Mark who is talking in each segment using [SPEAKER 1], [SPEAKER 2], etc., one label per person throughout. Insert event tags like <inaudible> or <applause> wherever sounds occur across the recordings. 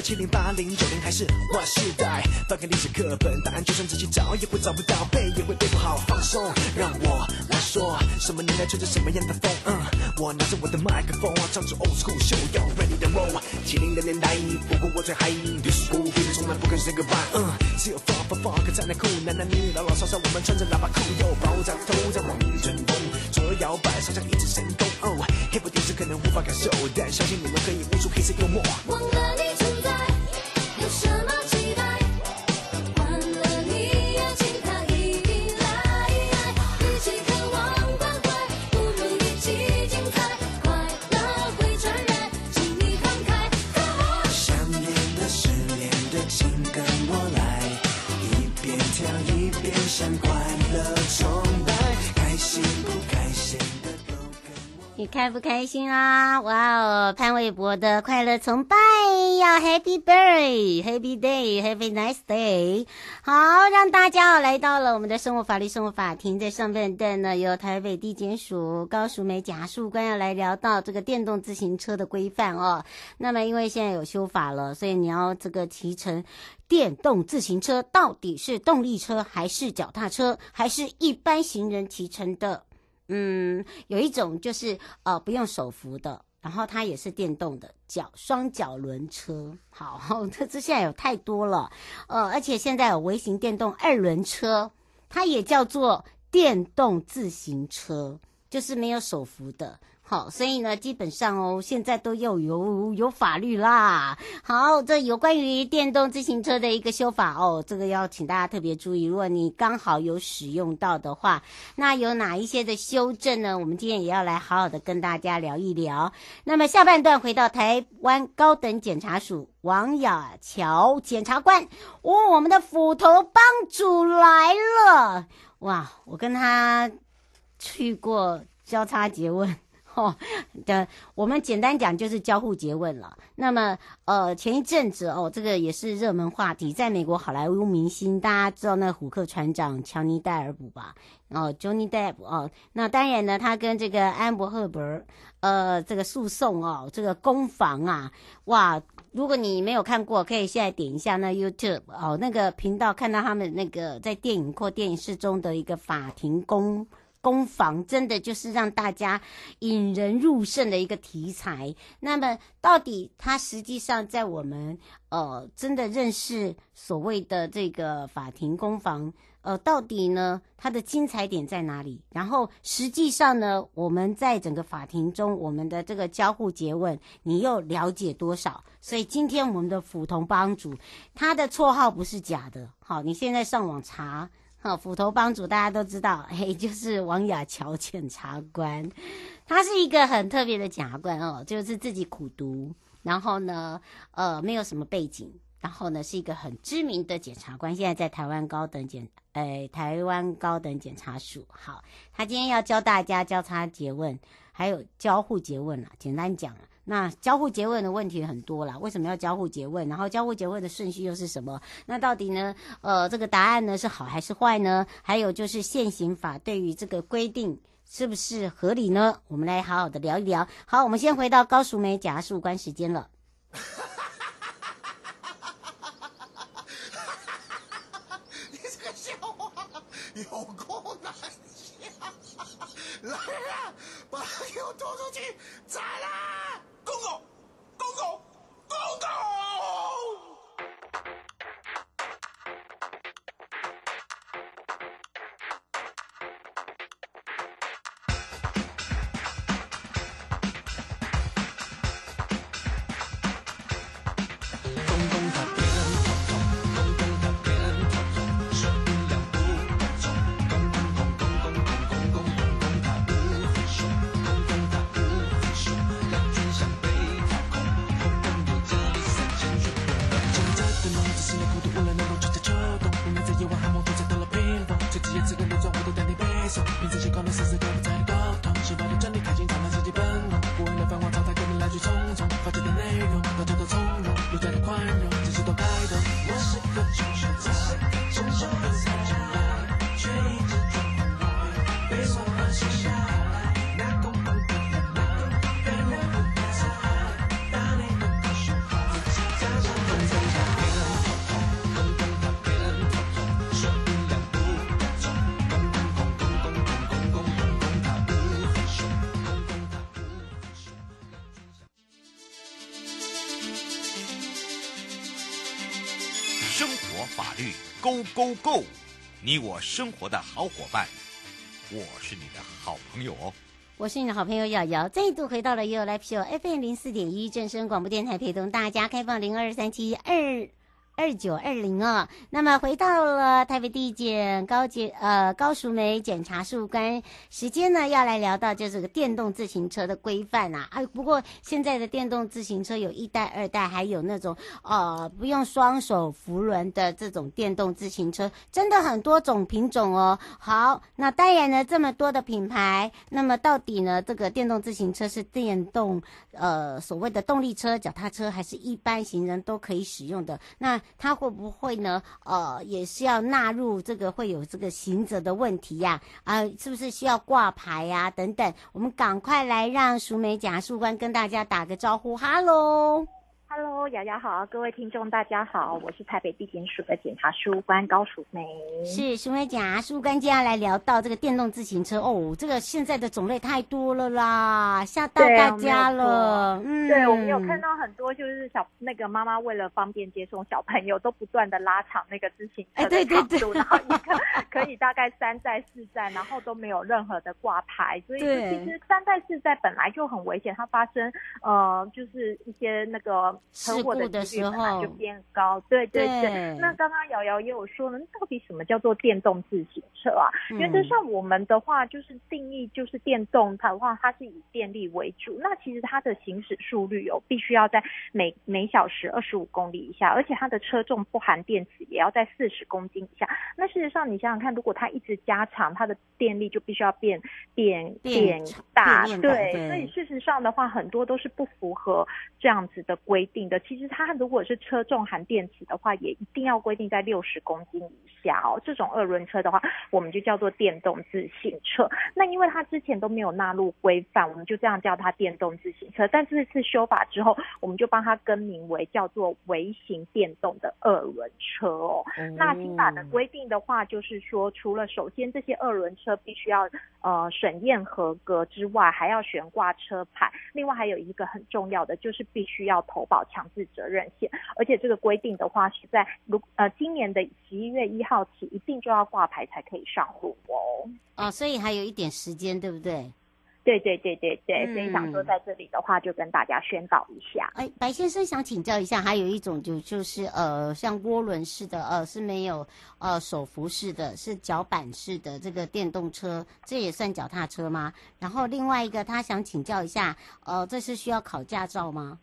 [SPEAKER 1] 七零八零九零还是 Y 世代？翻开历史课本，答案就算自己找也会找不到，背也会背不好。放松，让我来说，什么年代吹着什么样的风？嗯，我拿着我的麦克风，唱着 old school show yo ready to roll。七零的年代，不过我最嗨，disco baby 从来不肯 say goodbye。嗯，只有 fuck fuck fuck 才能酷，男男女女老老少少，我们穿着喇叭裤，又爆炸头在往前冲，左右摇摆，好像一直神功。哦，hip hop 电视可能无法感受，但相信你们可以悟出黑色幽默。
[SPEAKER 2] 忘了你你开不
[SPEAKER 1] 开心
[SPEAKER 3] 啊？哇哦，潘玮柏的快乐崇拜要 Happy Birthday，Happy Day，Happy Nice Day。好，让大家哦来到了我们的生活法律生活法庭，在上半段呢，由台北地检署高淑梅检察官要来聊到这个电动自行车的规范哦。那么因为现在有修法了，所以你要这个骑乘电动自行车，到底是动力车还是脚踏车，还是一般行人骑乘的？嗯，有一种就是呃不用手扶的，然后它也是电动的脚双脚轮车。好，<laughs> 这这现在有太多了，呃，而且现在有微型电动二轮车，它也叫做电动自行车，就是没有手扶的。好，所以呢，基本上哦，现在都要有有，法律啦。好，这有关于电动自行车的一个修法哦，这个要请大家特别注意。如果你刚好有使用到的话，那有哪一些的修正呢？我们今天也要来好好的跟大家聊一聊。那么下半段回到台湾高等检察署王雅乔检察官，哦，我们的斧头帮主来了。哇，我跟他去过交叉詰问。哦，<laughs> 的，我们简单讲就是交互詰问了。那么，呃，前一阵子哦，这个也是热门话题，在美国好莱坞明星，大家知道那虎克船长乔尼戴尔普吧？哦，Johnny Depp 哦，那当然呢，他跟这个安柏赫伯，呃，这个诉讼哦，这个攻防啊，哇！如果你没有看过，可以现在点一下那 YouTube 哦，那个频道，看到他们那个在电影或电视中的一个法庭攻。攻防真的就是让大家引人入胜的一个题材。那么，到底它实际上在我们呃真的认识所谓的这个法庭攻防，呃，到底呢它的精彩点在哪里？然后，实际上呢，我们在整个法庭中，我们的这个交互詰问，你又了解多少？所以，今天我们的斧头帮主，他的绰号不是假的。好，你现在上网查。好，斧头帮主大家都知道，嘿，就是王雅乔检察官，他是一个很特别的检察官哦，就是自己苦读，然后呢，呃，没有什么背景，然后呢，是一个很知名的检察官，现在在台湾高等检，呃，台湾高等检察署。好，他今天要教大家交叉诘问，还有交互诘问了，简单讲了。那交互詰问的问题很多啦，为什么要交互詰问？然后交互詰问的顺序又是什么？那到底呢？呃，这个答案呢是好还是坏呢？还有就是现行法对于这个规定是不是合理呢？我们来好好的聊一聊。好，我们先回到高淑梅假术官时间了。<laughs>
[SPEAKER 4] 你这个笑话有够难笑！来啊，把他给我拖出去斩了！公公，公公，公公！Go Go Go，你我生活的好伙伴，我是你的好朋友哦。
[SPEAKER 3] 我是你的好朋友瑶瑶，再度回到了 You Live Show FM 零四点一正声广播电台，陪同大家开放零二三七二二九二零哦。那么回到了台北地检高检呃高淑梅检察事务官，时间呢要来聊到就是个电动自行车的规范啊。啊，不过现在的电动自行车有一代、二代，还有那种呃不用双手扶轮的这种电动自行车，真的很多种品种哦。好，那当然呢这么多的品牌，那么到底呢这个电动自行车是电动呃所谓的动力车、脚踏车，还是一般行人都可以使用的？那他会不会呢？呃，也是要纳入这个会有这个刑责的问题呀、啊？是不是需要挂牌呀、等等，我们赶快来让淑梅检察官跟大家打个招呼，哈喽。
[SPEAKER 5] Hello，瑶瑶好，各位听众大家好，我是台北地检署的检察官高淑梅。
[SPEAKER 3] 是淑梅检察事务官，接下来聊到这个电动自行车哦，这个现在的种类太多了啦，吓到大家了。嗯，
[SPEAKER 5] 对，我们有看到很多就是小那个妈妈为了方便接送小朋友，都不断的拉长那个自行车的长度，然后一个可以大概三站四站，然后都没有任何的挂牌，所以其实三站四站本来就很危险，它发生呃就是一些那个。车祸的几率本来就变高，对对对。对那刚刚瑶瑶也有说呢，到底什么叫做电动自行车啊？嗯、原则上我们的话就是定义就是电动它的话，它是以电力为主。那其实它的行驶速率有、哦、必须要在每每小时二十五公里以下，而且它的车重不含电池也要在四十公斤以下。那事实上你想想看，如果它一直加长，它的电力就必须要变变变大，对。对所以事实上的话，很多都是不符合这样子的规定的。其实它如果是车重含电池的话，也一定要规定在六十公斤以下哦。这种二轮车的话，我们就叫做电动自行车。那因为它之前都没有纳入规范，我们就这样叫它电动自行车。但这次修法之后，我们就帮它更名为叫做微型电动的二轮车哦。嗯、那新法的规定的话，就是说，除了首先这些二轮车必须要呃审验合格之外，还要悬挂车牌。另外还有一个很重要的，就是必须要投保强制责任险，而且这个规定的话是在如呃今年的十一月一号起，一定就要挂牌才可以上路哦。
[SPEAKER 3] 哦，所以还有一点时间，对不对？
[SPEAKER 5] 对对对对对，所以想说在这里的话，就跟大家宣导一下。
[SPEAKER 3] 哎，白先生想请教一下，还有一种就就是呃，像涡轮式的呃是没有呃手扶式的，是脚板式的这个电动车，这也算脚踏车吗？然后另外一个他想请教一下，呃，这是需要考驾照吗？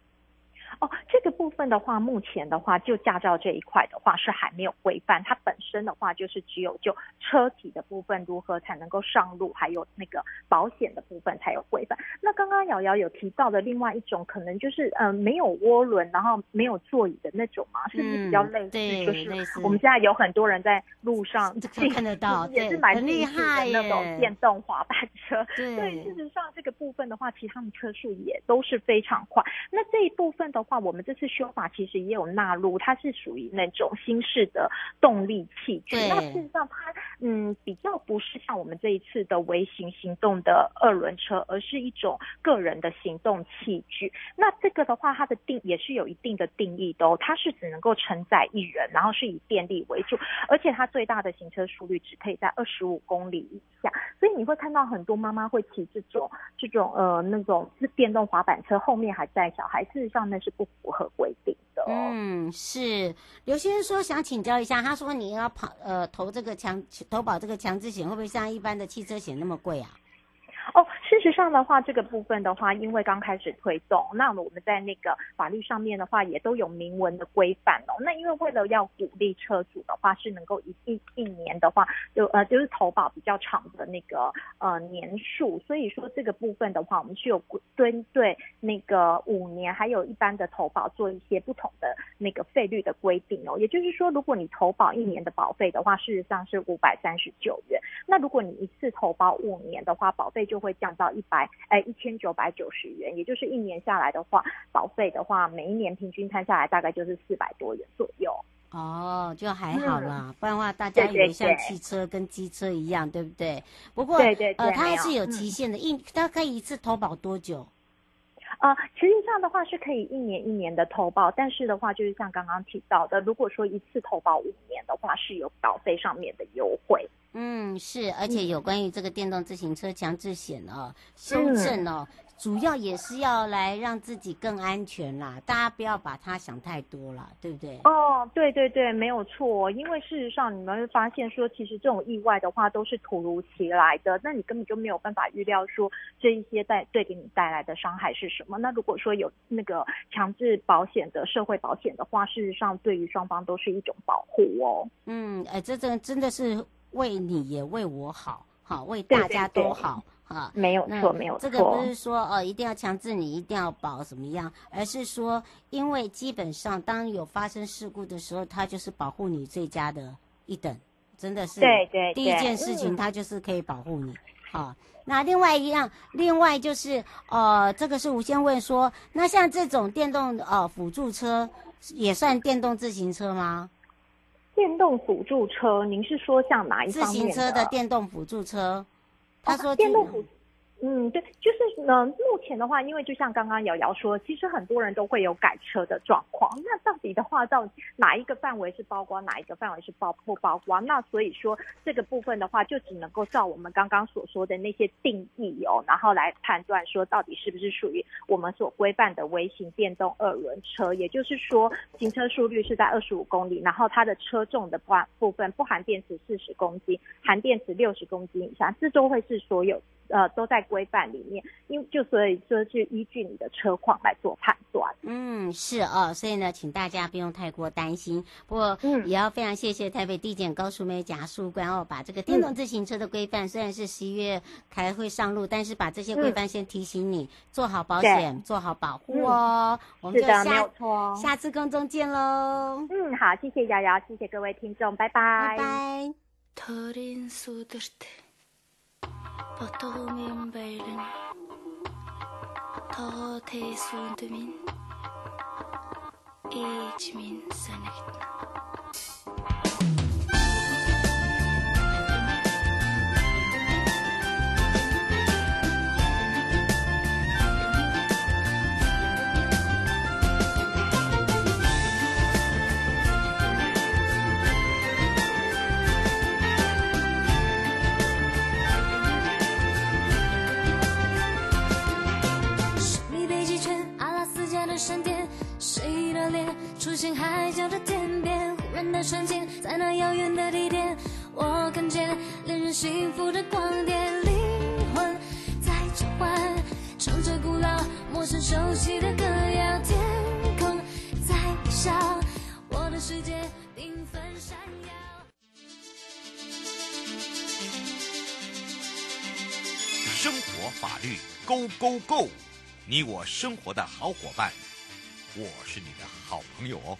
[SPEAKER 5] 哦，这这个部分的话，目前的话，就驾照这一块的话是还没有规范，它本身的话就是只有就车体的部分如何才能够上路，还有那个保险的部分才有规范。那刚刚瑶瑶有提到的另外一种，可能就是嗯、呃、没有涡轮，然后没有座椅的那种嘛，是不是比较类似？就是我们现在有很多人在路上
[SPEAKER 3] 看得到，
[SPEAKER 5] 也是蛮厉害
[SPEAKER 3] 的
[SPEAKER 5] 那种电动滑板车。<laughs>
[SPEAKER 3] 对，
[SPEAKER 5] 对，事实上这个部分的话，其实他们车速也都是非常快。那这一部分的话，我们这次修法其实也有纳入，它是属于那种新式的动力器具。那事实上它嗯比较不是像我们这一次的微型行动的二轮车，而是一种个人的行动器具。那这个的话，它的定也是有一定的定义的哦，它是只能够承载一人，然后是以电力为主，而且它最大的行车速率只可以在二十五公里以下。所以你会看到很多妈妈会骑这种这种呃那种是电动滑板车，后面还载小孩，事实上那是不符合规定的。
[SPEAKER 3] 嗯，是。刘先生说想请教一下，他说你要跑呃投这个强投保这个强制险，会不会像一般的汽车险那么贵啊？
[SPEAKER 5] 哦，事实上的话，这个部分的话，因为刚开始推动，那我们在那个法律上面的话，也都有明文的规范哦。那因为为了要鼓励车主的话，是能够一一一年的话，就呃就是投保比较长的那个呃年数，所以说这个部分的话，我们是有针对那个五年，还有一般的投保做一些不同的那个费率的规定哦。也就是说，如果你投保一年的保费的话，事实上是五百三十九元。那如果你一次投保五年的话，保费就会降到一百，哎，一千九百九十元，也就是一年下来的话，保费的话，每一年平均摊下来大概就是四百多元左右。
[SPEAKER 3] 哦，就还好啦，嗯、不然的话大家以为像汽车跟机车一样，对，不对？不过，
[SPEAKER 5] 对对对
[SPEAKER 3] 呃，它还是有期限的，一大概一次投保多久？
[SPEAKER 5] 啊、呃，实际上的话是可以一年一年的投保，但是的话就是像刚刚提到的，如果说一次投保五年的话，是有保费上面的优惠。
[SPEAKER 3] 嗯，是，而且有关于这个电动自行车强制险哦，修正哦。嗯主要也是要来让自己更安全啦，大家不要把它想太多了，对不对？
[SPEAKER 5] 哦，对对对，没有错。因为事实上，你们会发现说，其实这种意外的话都是突如其来的，那你根本就没有办法预料说这一些带对给你带来的伤害是什么。那如果说有那个强制保险的社会保险的话，事实上对于双方都是一种保护哦。
[SPEAKER 3] 嗯，哎，这真真的是为你也为我好，好为大家都好。对对对啊，
[SPEAKER 5] 没有错，没有错。
[SPEAKER 3] 这个不是说哦，一定要强制你一定要保怎么样，而是说，因为基本上当有发生事故的时候，它就是保护你最佳的一等，真的是。
[SPEAKER 5] 对对对。
[SPEAKER 3] 第一件事情，它就是可以保护你。好，那另外一样，另外就是，呃，这个是吴先问说，那像这种电动呃辅助车也算电动自行车吗？
[SPEAKER 5] 电动辅助车，您是说像哪一方面？
[SPEAKER 3] 自行车的电动辅助车。他说：“
[SPEAKER 5] 电动辅。”嗯，对，就是呢。目前的话，因为就像刚刚瑶瑶说，其实很多人都会有改车的状况。那到底的话，到哪一个范围是包括，哪一个范围是包不包括？那所以说这个部分的话，就只能够照我们刚刚所说的那些定义哦，然后来判断说到底是不是属于我们所规范的微型电动二轮车。也就是说，行车速率是在二十五公里，然后它的车重的部部分不含电池四十公斤，含电池六十公斤以下，这都会是所有。呃，都在规范里面，因就所以说是依据你的车况来做判断。
[SPEAKER 3] 嗯，是哦，所以呢，请大家不用太过担心。不过，嗯，也要非常谢谢台北地检高淑梅检察官哦，把这个电动自行车的规范，嗯、虽然是十一月才会上路，但是把这些规范先提醒你，嗯、做好保险，做好保护哦。嗯、我们就下
[SPEAKER 5] 没有错，
[SPEAKER 3] 下次空中见喽。
[SPEAKER 5] 嗯，好，谢谢瑶瑶，谢谢各位听众，拜拜。
[SPEAKER 3] 拜拜。
[SPEAKER 2] Batağımın beylin Ta teysundumin Eğiçmin senektin 出现海角的天边忽然的瞬间在那遥远的地点我看见恋人幸福的光点灵魂在召唤唱着古老陌生熟悉的歌谣天空在微笑我的世界缤纷闪耀。
[SPEAKER 6] 生活法律 go go go 你我生活的好伙伴。我是你的好朋友哦。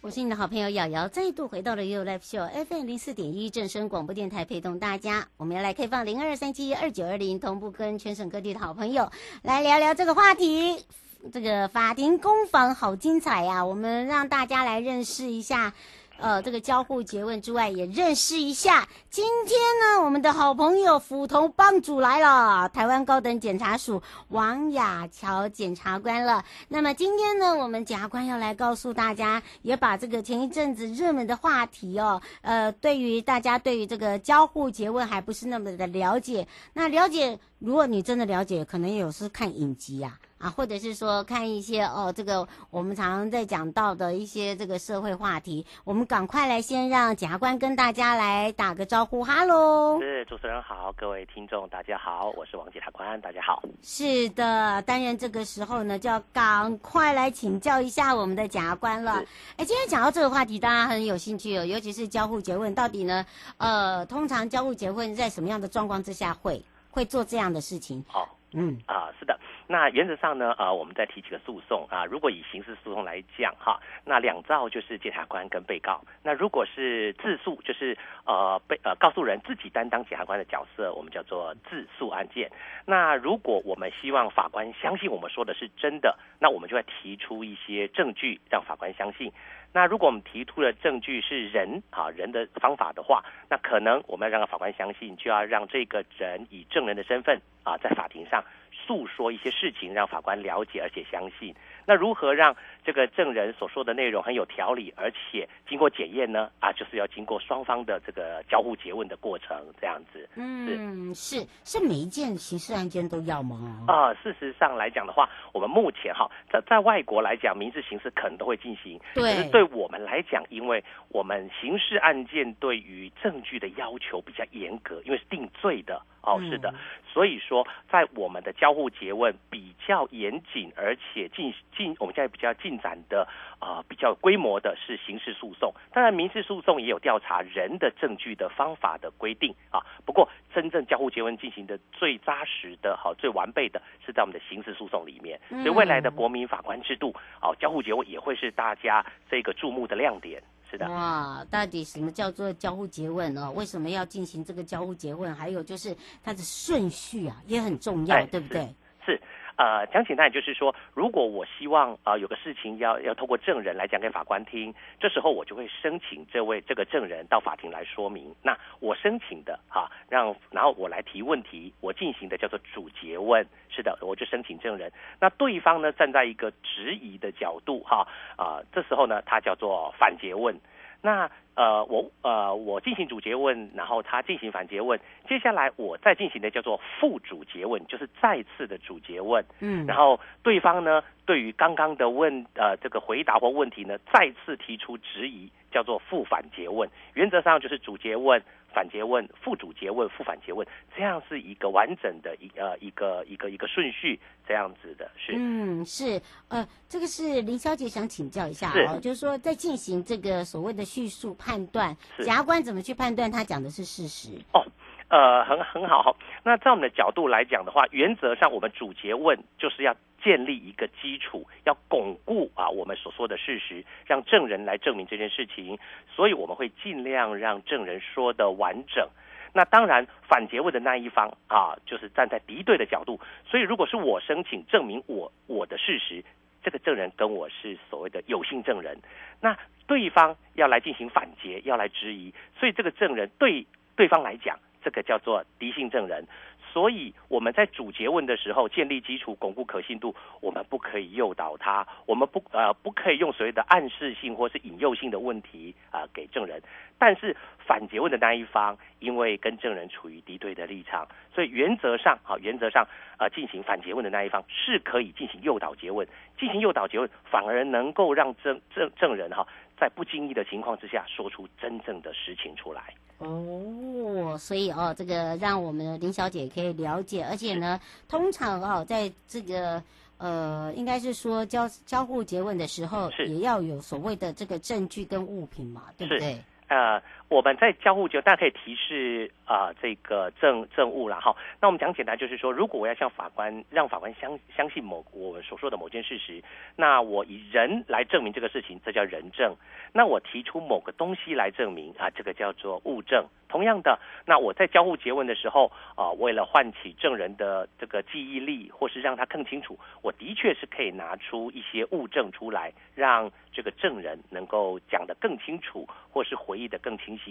[SPEAKER 3] 我是你的好朋友瑶瑶，再度回到了 You Live Show FM 零四点一正声广播电台，陪同大家。我们要来开放零二三七二九二零，同步跟全省各地的好朋友来聊聊这个话题。这个法庭攻防好精彩呀、我们让大家来认识一下。呃，这个交互诘问之外，也认识一下。今天呢，我们的好朋友斧头帮主来了，台湾高等检察署王雅乔检察官了。那么今天呢，我们检察官要来告诉大家，也把这个前一阵子热门的话题哦，呃，对于大家对于这个交互诘问还不是那么的了解。那了解，如果你真的了解，可能有是看影集呀、啊。啊，或者是说看一些哦，这个我们常常在讲到的一些这个社会话题，我们赶快来先让检察官跟大家来打个招呼，哈喽。
[SPEAKER 7] 是主持人好，各位听众大家好，我是王检察官，大家好。
[SPEAKER 3] 是的，当然这个时候呢，就要赶快来请教一下我们的检察官了。哎，今天讲到这个话题，大家很有兴趣哦，尤其是交互结问，到底呢，呃，通常交互结婚在什么样的状况之下会会做这样的事情？
[SPEAKER 7] 好、哦，嗯啊、呃，是的。那原则上呢，呃，我们再提几个诉讼啊。如果以刑事诉讼来讲，哈，那两造就是检察官跟被告。那如果是自诉，就是呃被呃告诉人自己担当检察官的角色，我们叫做自诉案件。那如果我们希望法官相信我们说的是真的，那我们就要提出一些证据让法官相信。那如果我们提出的证据是人啊人的方法的话，那可能我们要让法官相信，就要让这个人以证人的身份啊在法庭上。诉说一些事情，让法官了解而且相信。那如何让这个证人所说的内容很有条理，而且经过检验呢？啊，就是要经过双方的这个交互诘问的过程，这样子。
[SPEAKER 3] 嗯，是是，是每一件刑事案件都要吗？
[SPEAKER 7] 啊、呃，事实上来讲的话，我们目前哈在在外国来讲，民事、刑事可能都会进行。
[SPEAKER 3] 对。
[SPEAKER 7] 可是对我们来讲，因为我们刑事案件对于证据的要求比较严格，因为是定罪的。哦，是的。所以说，在我们的交互诘问比较严谨，而且进进我们现在比较进展的啊、呃、比较规模的是刑事诉讼，当然民事诉讼也有调查人的证据的方法的规定啊。不过真正交互结问进行的最扎实的、好最完备的是在我们的刑事诉讼里面。所以未来的国民法官制度，哦，交互结问也会是大家这个注目的亮点。是的。
[SPEAKER 3] 哇，到底什么叫做交互诘问呢？为什么要进行这个交互诘问？还有就是它的顺序啊，也很重要，对不对？
[SPEAKER 7] 是。是呃，讲简单就是说，如果我希望啊、有个事情要要透过证人来讲给法官听，这时候我就会申请这位这个证人到法庭来说明。那我申请的哈、啊，让然后我来提问题，我进行的叫做主结问。是的，我就申请证人。那对方呢，站在一个质疑的角度哈啊，这时候呢，他叫做反结问。那呃，我呃，我进行主结问，然后他进行反结问，接下来我再进行的叫做副主结问，就是再次的主结问。嗯，然后对方呢，对于刚刚的问呃这个回答或问题呢，再次提出质疑，叫做复反结问。原则上就是主结问。反诘问、副主诘问、副反诘问，这样是一个完整的一呃一个一个一个顺序，这样子的是。
[SPEAKER 3] 嗯，是呃，这个是林小姐想请教一下哦，就是说在进行这个所谓的叙述判断，检察官怎么去判断他讲的是事实？
[SPEAKER 7] 哦。呃，很很好。那在我们的角度来讲的话，原则上我们主结问就是要建立一个基础，要巩固啊我们所说的事实，让证人来证明这件事情。所以我们会尽量让证人说的完整。那当然，反结问的那一方啊，就是站在敌对的角度。所以如果是我申请证明我我的事实，这个证人跟我是所谓的有性证人，那对方要来进行反结，要来质疑，所以这个证人对对方来讲。这个叫做敌性证人，所以我们在主结问的时候建立基础，巩固可信度，我们不可以诱导他，我们不呃不可以用所谓的暗示性或是引诱性的问题啊、呃、给证人。但是反结问的那一方，因为跟证人处于敌对的立场，所以原则上啊原则上呃进行反结问的那一方是可以进行诱导结问，进行诱导结问反而能够让证证证人哈在不经意的情况之下说出真正的实情出来。
[SPEAKER 3] 哦，所以哦，这个让我们林小姐可以了解，而且呢，通常哦，在这个呃，应该是说交交互诘问的时候，也要有所谓的这个证据跟物品嘛，对不对？
[SPEAKER 7] 呃，我们在交互结问，大家可以提示啊、这个证证物了哈。那我们讲简单，就是说，如果我要向法官让法官相相信某我们所说的某件事实，那我以人来证明这个事情，这叫人证。那我提出某个东西来证明啊，这个叫做物证。同样的，那我在交互结问的时候啊，为了唤起证人的这个记忆力，或是让他更清楚，我的确是可以拿出一些物证出来，让这个证人能够讲得更清楚，或是回忆得更清晰。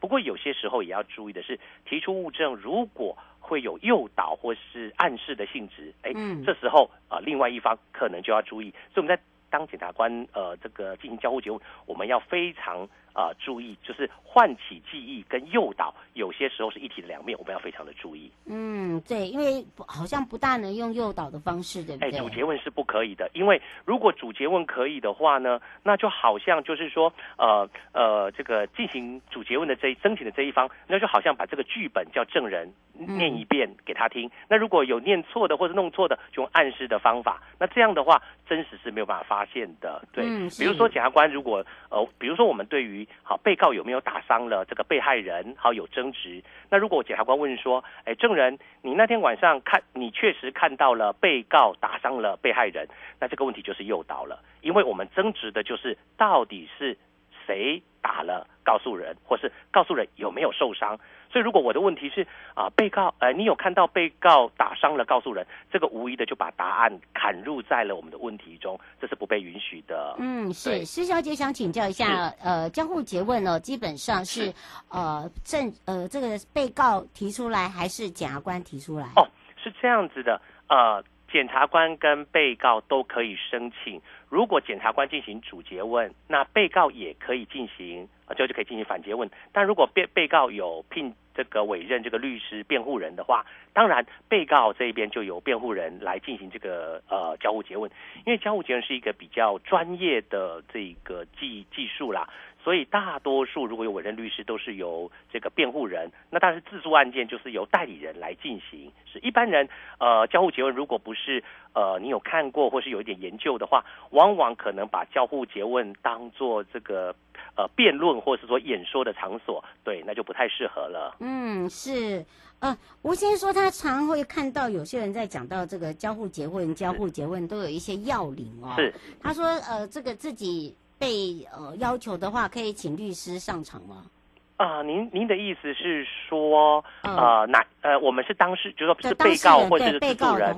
[SPEAKER 7] 不过有些时候也要注意的是，提出物证如果会有诱导或是暗示的性质，哎，这时候啊，另外一方可能就要注意。所以我们在当检察官，呃，这个进行交互结问，我们要非常啊、呃、注意，就是唤起记忆跟诱导，有些时候是一体的两面，我们要非常的注意。
[SPEAKER 3] 嗯，对，因为好像不大能用诱导的方式，对不对？
[SPEAKER 7] 哎，主结问是不可以的，因为如果主结问可以的话呢，那就好像就是说，呃呃，这个进行主结问的这一申请的这一方，那就好像把这个剧本叫证人念一遍给他听。嗯、那如果有念错的或者弄错的，就用暗示的方法，那这样的话，真实是没有办法发现的。对，嗯、比如说检察官如果呃，比如说我们对于好被告有没有打伤了这个被害人，好有争执，那如果检察官问说，哎，证人，你那天晚上看你确实看到了被告打伤了被害人，那这个问题就是诱导了，因为我们争执的就是到底是谁打了告诉人，或是告诉人有没有受伤。所以，如果我的问题是啊、呃，被告，呃，你有看到被告打伤了告诉人，这个无疑的就把答案砍入在了我们的问题中，这是不被允许的。
[SPEAKER 3] 嗯，是施小姐想请教一下，呃，交互詰问哦，基本上是，是呃证呃这个被告提出来，还是检察官提出来？
[SPEAKER 7] 哦，是这样子的，呃，检察官跟被告都可以申请，如果检察官进行主诘问，那被告也可以进行。啊就就可以进行反诘问，但如果被被告有聘这个委任这个律师辩护人的话，当然被告这一边就由辩护人来进行这个呃交互诘问，因为交互诘问是一个比较专业的这个技技术啦。所以大多数如果有委任律师，都是由这个辩护人。那但是自诉案件就是由代理人来进行。是一般人呃交互结问，如果不是呃你有看过或是有一点研究的话，往往可能把交互结问当做这个呃辩论或是说演说的场所，对，那就不太适合了。
[SPEAKER 3] 嗯，是呃，吴先生说他常会看到有些人在讲到这个交互结问、交互结问都有一些要领哦。
[SPEAKER 7] 是，
[SPEAKER 3] 他说呃这个自己。被呃要求的话，可以请律师上场吗？
[SPEAKER 7] 啊、呃，您您的意思是说，呃，哪呃，我们是当事，就是说是被告或者是自诉人。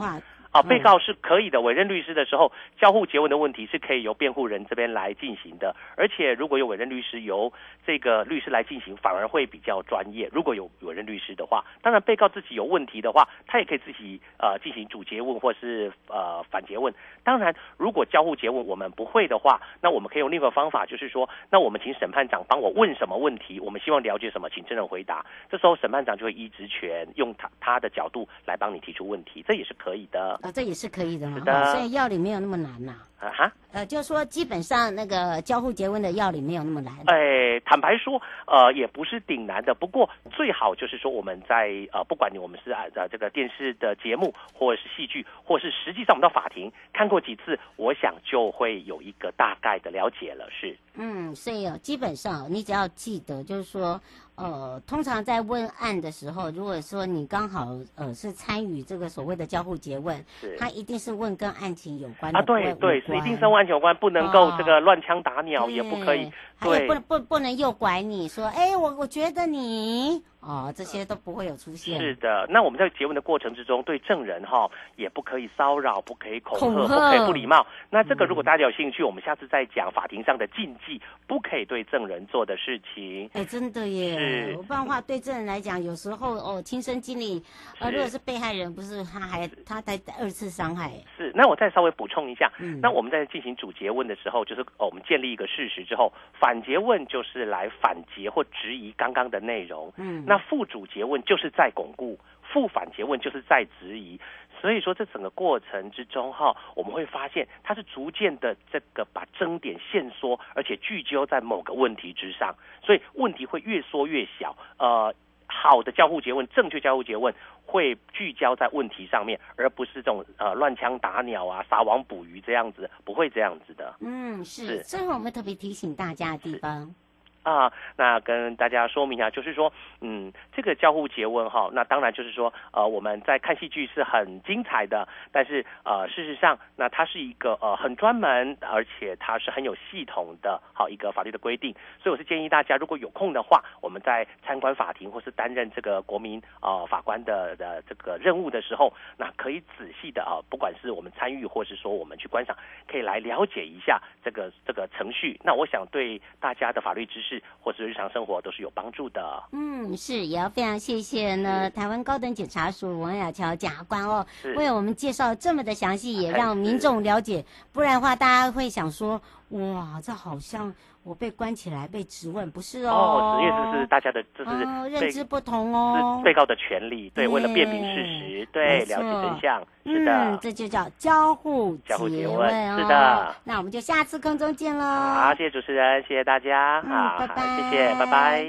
[SPEAKER 7] 啊，被告是可以的。委任律师的时候，交互结问的问题是可以由辩护人这边来进行的。而且，如果有委任律师由这个律师来进行，反而会比较专业。如果有委任律师的话，当然被告自己有问题的话，他也可以自己呃进行主结问或是呃反结问。当然，如果交互结问我们不会的话，那我们可以用另一个方法，就是说，那我们请审判长帮我问什么问题，我们希望了解什么，请证人回答。这时候审判长就会依职权，用他他的角度来帮你提出问题，这也是可以的。
[SPEAKER 3] 啊，这也是可以的嘛，的所以药理没有那么难呐。啊哈，呃，就是说基本上那个交互结婚的药理没有那么难。
[SPEAKER 7] 哎，坦白说，呃，也不是顶难的。不过最好就是说我们在呃，不管你我们是啊这个电视的节目，或者是戏剧，或是实际上我们到法庭看过几次，我想就会有一个大概的了解了。是，
[SPEAKER 3] 嗯，所以哦，基本上你只要记得，就是说。呃，通常在问案的时候，如果说你刚好呃是参与这个所谓的交互结问，他一定是问跟案情有关的啊，
[SPEAKER 7] 对对，是一定是问案情有关，不能够这个乱枪打鸟，也不可以，
[SPEAKER 3] 对，不不不能诱拐你说，哎，我我觉得你。哦，这些都不会有出现。
[SPEAKER 7] 是的，那我们在结问的过程之中，对证人哈、哦、也不可以骚扰，不可以恐吓，不可以不礼貌。那这个如果大家有兴趣，嗯、我们下次再讲法庭上的禁忌，不可以对证人做的事情。
[SPEAKER 3] 哎，真的耶！是不然的话，对证人来讲，有时候哦，亲身经历，呃，如果是被害人，不是他还他在二次伤害。
[SPEAKER 7] 是，那我再稍微补充一下，嗯，那我们在进行主结问的时候，就是哦，我们建立一个事实之后，反结问就是来反詰或质疑刚刚的内容。嗯。那副主结问就是在巩固，副反结问就是在质疑，所以说这整个过程之中哈，我们会发现它是逐渐的这个把争点限缩，而且聚焦在某个问题之上，所以问题会越缩越小。呃，好的交互结问，正确交互结问会聚焦在问题上面，而不是这种呃乱枪打鸟啊、撒网捕鱼这样子，不会这样子的。
[SPEAKER 3] 嗯，是，这是我们特别提醒大家的地方。
[SPEAKER 7] 啊，那跟大家说明一下，就是说，嗯，这个交互詰问哈，那当然就是说，呃，我们在看戏剧是很精彩的，但是呃，事实上，那它是一个呃很专门，而且它是很有系统的，好一个法律的规定，所以我是建议大家，如果有空的话，我们在参观法庭或是担任这个国民、呃、法官的的这个任务的时候，那可以仔细的啊，不管是我们参与或是说我们去观赏，可以来了解一下这个这个程序。那我想对大家的法律知识。或是日常生活都是有帮助的。
[SPEAKER 3] 嗯，是，也要非常谢谢呢，台湾高等检察署王雅乔检察官哦，为我们介绍这么的详细，也让民众了解。不然的话，大家会想说，哇，这好像我被关起来被质问，不是哦？
[SPEAKER 7] 哦，职业这是大家的，这是、
[SPEAKER 3] 哦、认知不同哦，
[SPEAKER 7] 是被告的权利，对，为了辨明事实，对，了解真相，是的，
[SPEAKER 3] 嗯，这就叫交互 <laughs> 詰问，
[SPEAKER 7] 是的。
[SPEAKER 3] 那我们就下次空中见喽。
[SPEAKER 7] 好，谢谢主持人，谢谢大家，
[SPEAKER 3] 嗯、
[SPEAKER 7] 好，
[SPEAKER 3] 拜拜，
[SPEAKER 7] 谢谢，拜拜。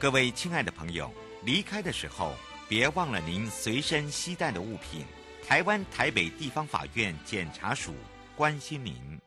[SPEAKER 6] 各位亲爱的朋友，离开的时候别忘了您随身携带的物品。台湾台北地方法院检察署关心您。